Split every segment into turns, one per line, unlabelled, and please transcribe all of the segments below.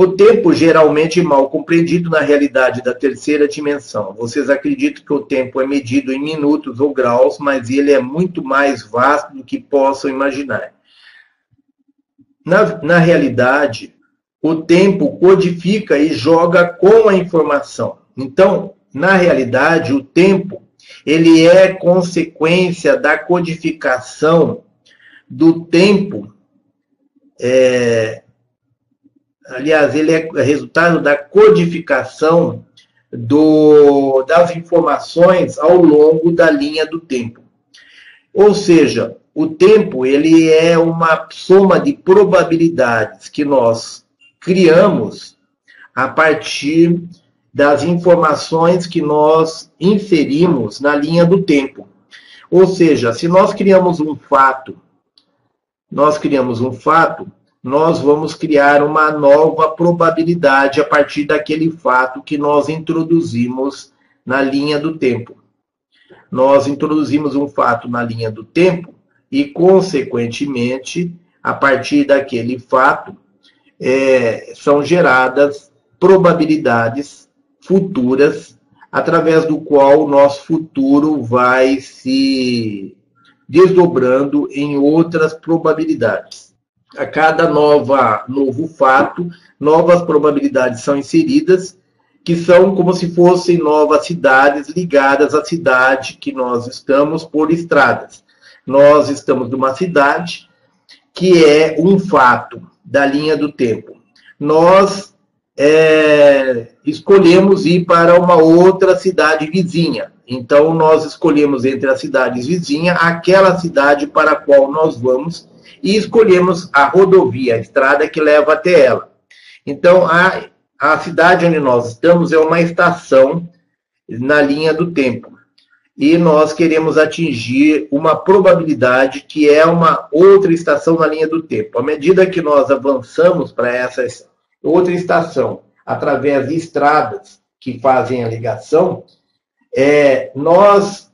O tempo geralmente mal compreendido na realidade da terceira dimensão. Vocês acreditam que o tempo é medido em minutos ou graus, mas ele é muito mais vasto do que possam imaginar. Na, na realidade, o tempo codifica e joga com a informação. Então, na realidade, o tempo ele é consequência da codificação do tempo é, aliás, ele é resultado da codificação do, das informações ao longo da linha do tempo. Ou seja, o tempo ele é uma soma de probabilidades que nós criamos a partir das informações que nós inserimos na linha do tempo. Ou seja, se nós criamos um fato, nós criamos um fato, nós vamos criar uma nova probabilidade a partir daquele fato que nós introduzimos na linha do tempo. Nós introduzimos um fato na linha do tempo e, consequentemente, a partir daquele fato, é, são geradas probabilidades futuras através do qual o nosso futuro vai se desdobrando em outras probabilidades a cada nova novo fato, novas probabilidades são inseridas, que são como se fossem novas cidades ligadas à cidade que nós estamos por estradas. Nós estamos numa cidade que é um fato da linha do tempo. Nós é, escolhemos ir para uma outra cidade vizinha. Então, nós escolhemos entre as cidades vizinhas aquela cidade para a qual nós vamos e escolhemos a rodovia, a estrada que leva até ela. Então, a, a cidade onde nós estamos é uma estação na linha do tempo. E nós queremos atingir uma probabilidade que é uma outra estação na linha do tempo. À medida que nós avançamos para essa outra estação, através de estradas que fazem a ligação, é, nós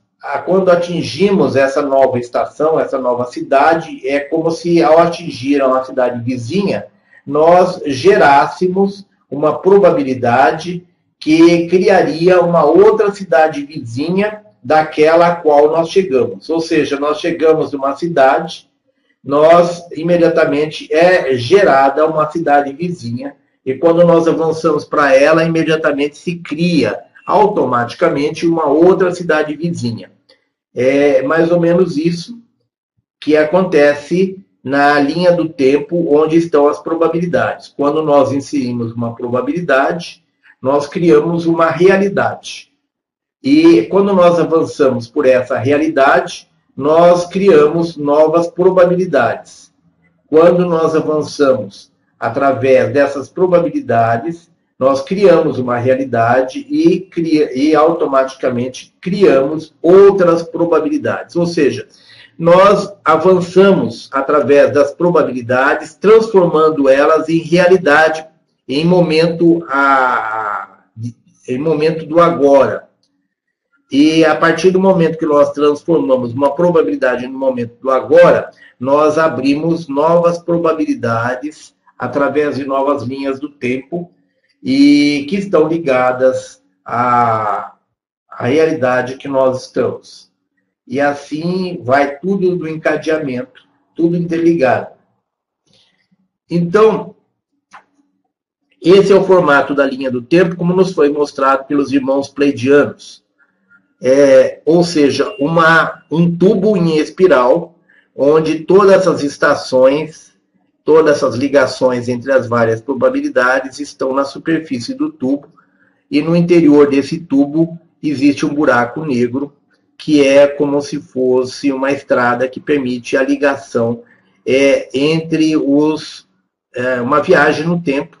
quando atingimos essa nova estação, essa nova cidade, é como se ao atingir uma cidade vizinha, nós gerássemos uma probabilidade que criaria uma outra cidade vizinha daquela a qual nós chegamos. Ou seja, nós chegamos numa cidade, nós imediatamente é gerada uma cidade vizinha, e quando nós avançamos para ela, imediatamente se cria automaticamente uma outra cidade vizinha. É mais ou menos isso que acontece na linha do tempo onde estão as probabilidades. Quando nós inserimos uma probabilidade, nós criamos uma realidade. E quando nós avançamos por essa realidade, nós criamos novas probabilidades. Quando nós avançamos através dessas probabilidades, nós criamos uma realidade e, cria, e automaticamente criamos outras probabilidades. Ou seja, nós avançamos através das probabilidades, transformando elas em realidade em momento, a, em momento do agora. E a partir do momento que nós transformamos uma probabilidade no momento do agora, nós abrimos novas probabilidades através de novas linhas do tempo e que estão ligadas à, à realidade que nós estamos. E assim vai tudo do encadeamento, tudo interligado. Então, esse é o formato da linha do tempo, como nos foi mostrado pelos irmãos pleidianos. É, ou seja, uma, um tubo em espiral, onde todas as estações Todas essas ligações entre as várias probabilidades estão na superfície do tubo e no interior desse tubo existe um buraco negro que é como se fosse uma estrada que permite a ligação é, entre os é, uma viagem no tempo.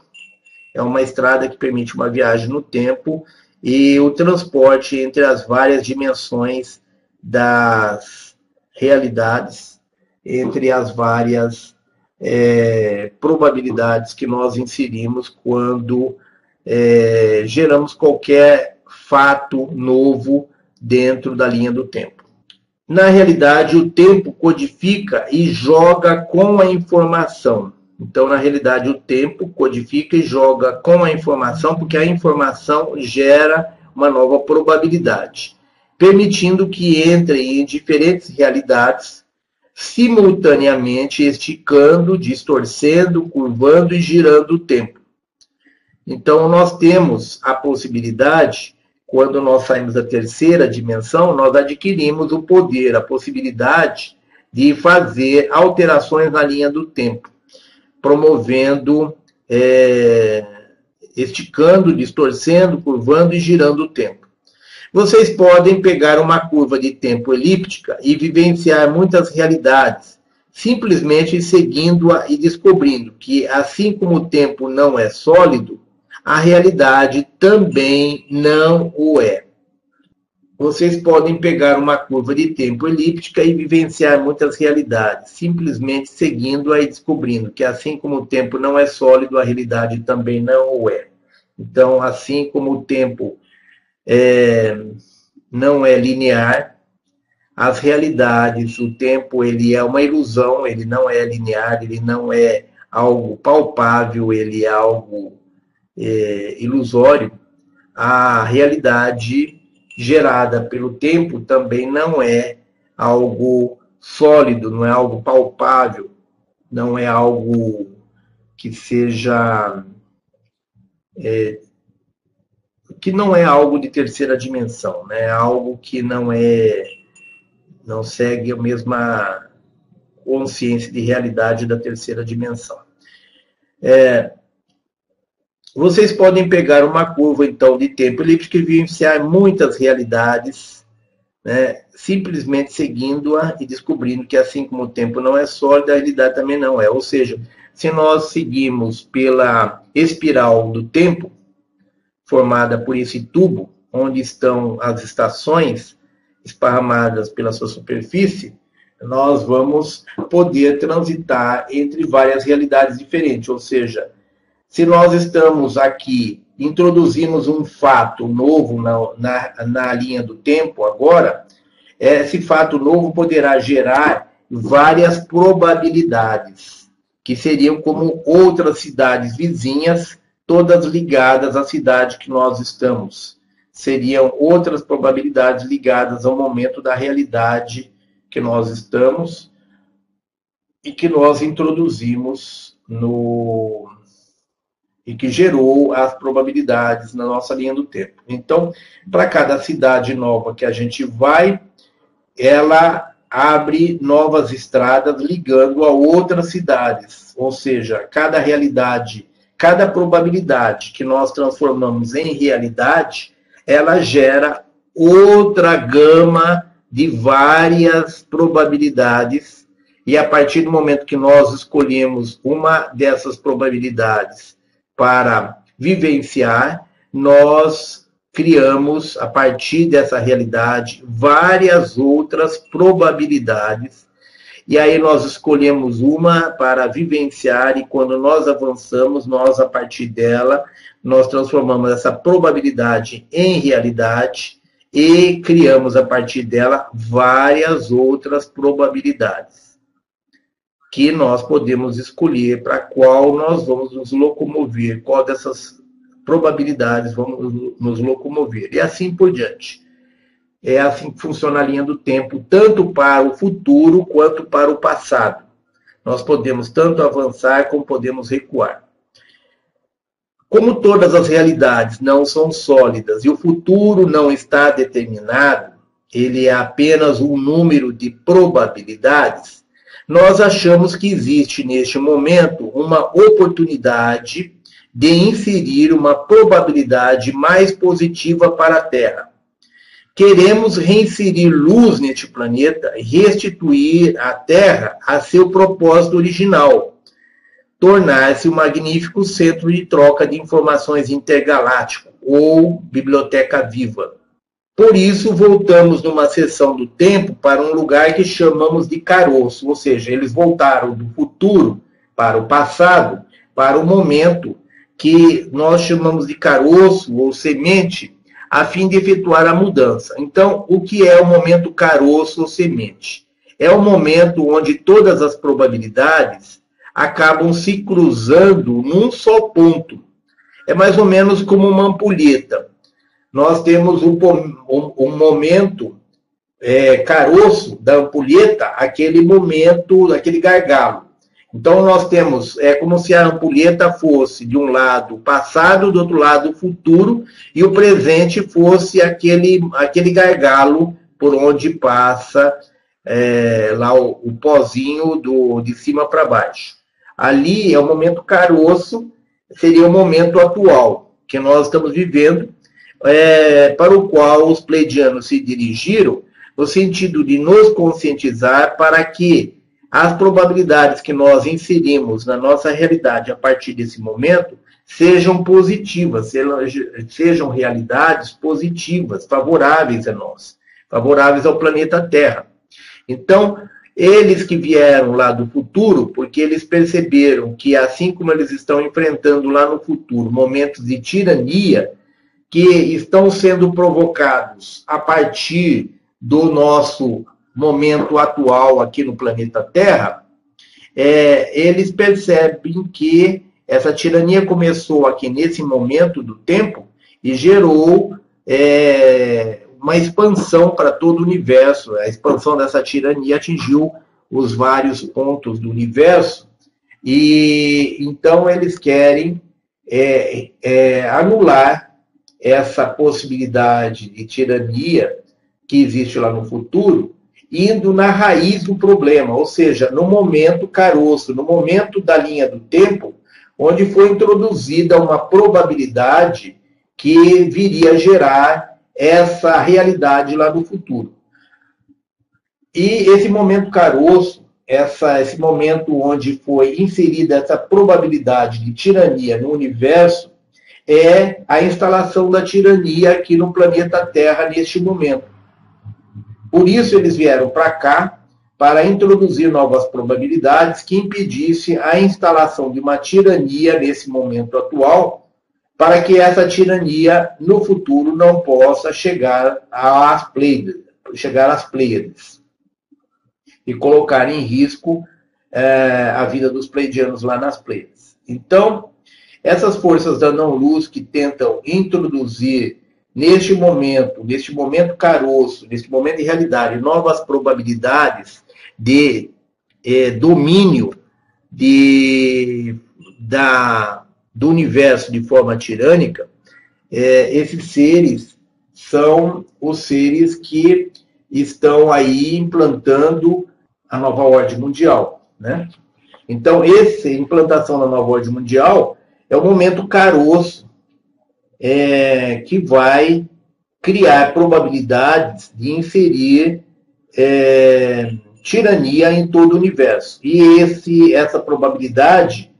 É uma estrada que permite uma viagem no tempo e o transporte entre as várias dimensões das realidades entre as várias é, probabilidades que nós inserimos quando é, geramos qualquer fato novo dentro da linha do tempo. Na realidade, o tempo codifica e joga com a informação. Então, na realidade, o tempo codifica e joga com a informação, porque a informação gera uma nova probabilidade, permitindo que entrem em diferentes realidades simultaneamente, esticando, distorcendo, curvando e girando o tempo. Então, nós temos a possibilidade, quando nós saímos da terceira dimensão, nós adquirimos o poder, a possibilidade de fazer alterações na linha do tempo promovendo, é, esticando, distorcendo, curvando e girando o tempo. Vocês podem pegar uma curva de tempo elíptica e vivenciar muitas realidades, simplesmente seguindo-a e descobrindo que, assim como o tempo não é sólido, a realidade também não o é vocês podem pegar uma curva de tempo elíptica e vivenciar muitas realidades, simplesmente seguindo-a e descobrindo que, assim como o tempo não é sólido, a realidade também não o é. Então, assim como o tempo é, não é linear, as realidades, o tempo, ele é uma ilusão, ele não é linear, ele não é algo palpável, ele é algo é, ilusório. A realidade gerada pelo tempo também não é algo sólido, não é algo palpável, não é algo que seja. É, que não é algo de terceira dimensão, né? É algo que não é. não segue a mesma consciência de realidade da terceira dimensão. É, vocês podem pegar uma curva, então, de tempo elíptico e vivenciar muitas realidades, né, simplesmente seguindo-a e descobrindo que, assim como o tempo não é sólido, a realidade também não é. Ou seja, se nós seguimos pela espiral do tempo, formada por esse tubo, onde estão as estações esparramadas pela sua superfície, nós vamos poder transitar entre várias realidades diferentes, ou seja, se nós estamos aqui, introduzimos um fato novo na, na, na linha do tempo agora, esse fato novo poderá gerar várias probabilidades, que seriam como outras cidades vizinhas, todas ligadas à cidade que nós estamos. Seriam outras probabilidades ligadas ao momento da realidade que nós estamos e que nós introduzimos no, e que gerou as probabilidades na nossa linha do tempo. Então, para cada cidade nova que a gente vai, ela abre novas estradas ligando a outras cidades, ou seja, cada realidade, cada probabilidade que nós transformamos em realidade, ela gera outra gama de várias probabilidades, e a partir do momento que nós escolhemos uma dessas probabilidades para vivenciar, nós criamos, a partir dessa realidade, várias outras probabilidades. E aí nós escolhemos uma para vivenciar, e quando nós avançamos, nós, a partir dela, nós transformamos essa probabilidade em realidade e criamos, a partir dela, várias outras probabilidades que nós podemos escolher para qual nós vamos nos locomover, qual dessas probabilidades vamos nos locomover, e assim por diante. É assim que funciona a linha do tempo, tanto para o futuro quanto para o passado. Nós podemos tanto avançar como podemos recuar. Como todas as realidades não são sólidas e o futuro não está determinado, ele é apenas um número de probabilidades, nós achamos que existe neste momento uma oportunidade de inserir uma probabilidade mais positiva para a Terra. Queremos reinserir luz neste planeta restituir a Terra a seu propósito original, tornar-se um magnífico centro de troca de informações intergaláctico ou biblioteca viva. Por isso, voltamos numa sessão do tempo para um lugar que chamamos de caroço, ou seja, eles voltaram do futuro para o passado, para o momento que nós chamamos de caroço ou semente, a fim de efetuar a mudança. Então, o que é o momento caroço ou semente? É o momento onde todas as probabilidades acabam se cruzando num só ponto. É mais ou menos como uma ampulheta. Nós temos um, um, um momento é, caroço da ampulheta, aquele momento, aquele gargalo. Então, nós temos, é como se a ampulheta fosse, de um lado, passado, do outro lado, futuro, e o presente fosse aquele, aquele gargalo por onde passa é, lá o, o pozinho do, de cima para baixo. Ali é o momento caroço, seria o momento atual que nós estamos vivendo, é, para o qual os pleidianos se dirigiram, no sentido de nos conscientizar para que as probabilidades que nós inserimos na nossa realidade a partir desse momento sejam positivas, sejam realidades positivas, favoráveis a nós, favoráveis ao planeta Terra. Então, eles que vieram lá do futuro, porque eles perceberam que, assim como eles estão enfrentando lá no futuro momentos de tirania, que estão sendo provocados a partir do nosso momento atual aqui no planeta Terra, é, eles percebem que essa tirania começou aqui nesse momento do tempo e gerou é, uma expansão para todo o universo. A expansão dessa tirania atingiu os vários pontos do universo e então eles querem é, é, anular essa possibilidade de tirania que existe lá no futuro, indo na raiz do problema, ou seja, no momento caroço, no momento da linha do tempo, onde foi introduzida uma probabilidade que viria a gerar essa realidade lá no futuro. E esse momento caroço, essa, esse momento onde foi inserida essa probabilidade de tirania no universo, é a instalação da tirania aqui no planeta Terra neste momento. Por isso eles vieram para cá para introduzir novas probabilidades que impedisse a instalação de uma tirania nesse momento atual, para que essa tirania no futuro não possa chegar às Pleiades, chegar às Pleiades e colocar em risco é, a vida dos pleidianos lá nas Pleiades. Então, essas forças da não-luz que tentam introduzir neste momento, neste momento caroço, neste momento de realidade, novas probabilidades de é, domínio de, da, do universo de forma tirânica, é, esses seres são os seres que estão aí implantando a nova ordem mundial, né? Então, essa implantação da nova ordem mundial é o momento caroço é, que vai criar probabilidades de inserir é, tirania em todo o universo. E esse, essa probabilidade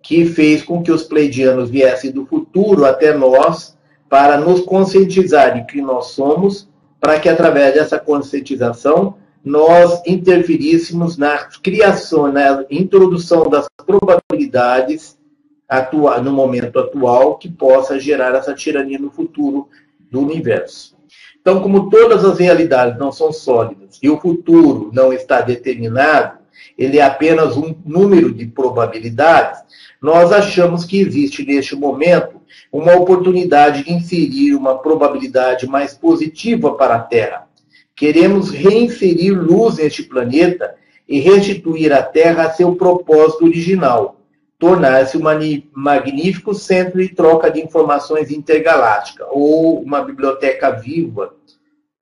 que fez com que os pleidianos viessem do futuro até nós para nos conscientizar de que nós somos, para que através dessa conscientização nós interferíssemos na criação, na introdução das probabilidades atua, no momento atual que possa gerar essa tirania no futuro do universo. Então, como todas as realidades não são sólidas e o futuro não está determinado, ele é apenas um número de probabilidades, nós achamos que existe neste momento uma oportunidade de inserir uma probabilidade mais positiva para a Terra. Queremos reinserir luz neste planeta e restituir a Terra a seu propósito original, tornar-se um magnífico centro de troca de informações intergaláctica, ou uma biblioteca viva,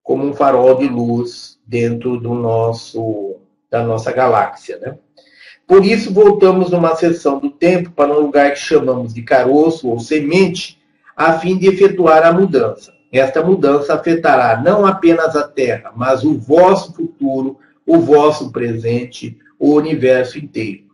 como um farol de luz dentro do nosso, da nossa galáxia. Né? Por isso, voltamos numa seção do tempo para um lugar que chamamos de caroço ou semente, a fim de efetuar a mudança. Esta mudança afetará não apenas a Terra, mas o vosso futuro, o vosso presente, o universo inteiro.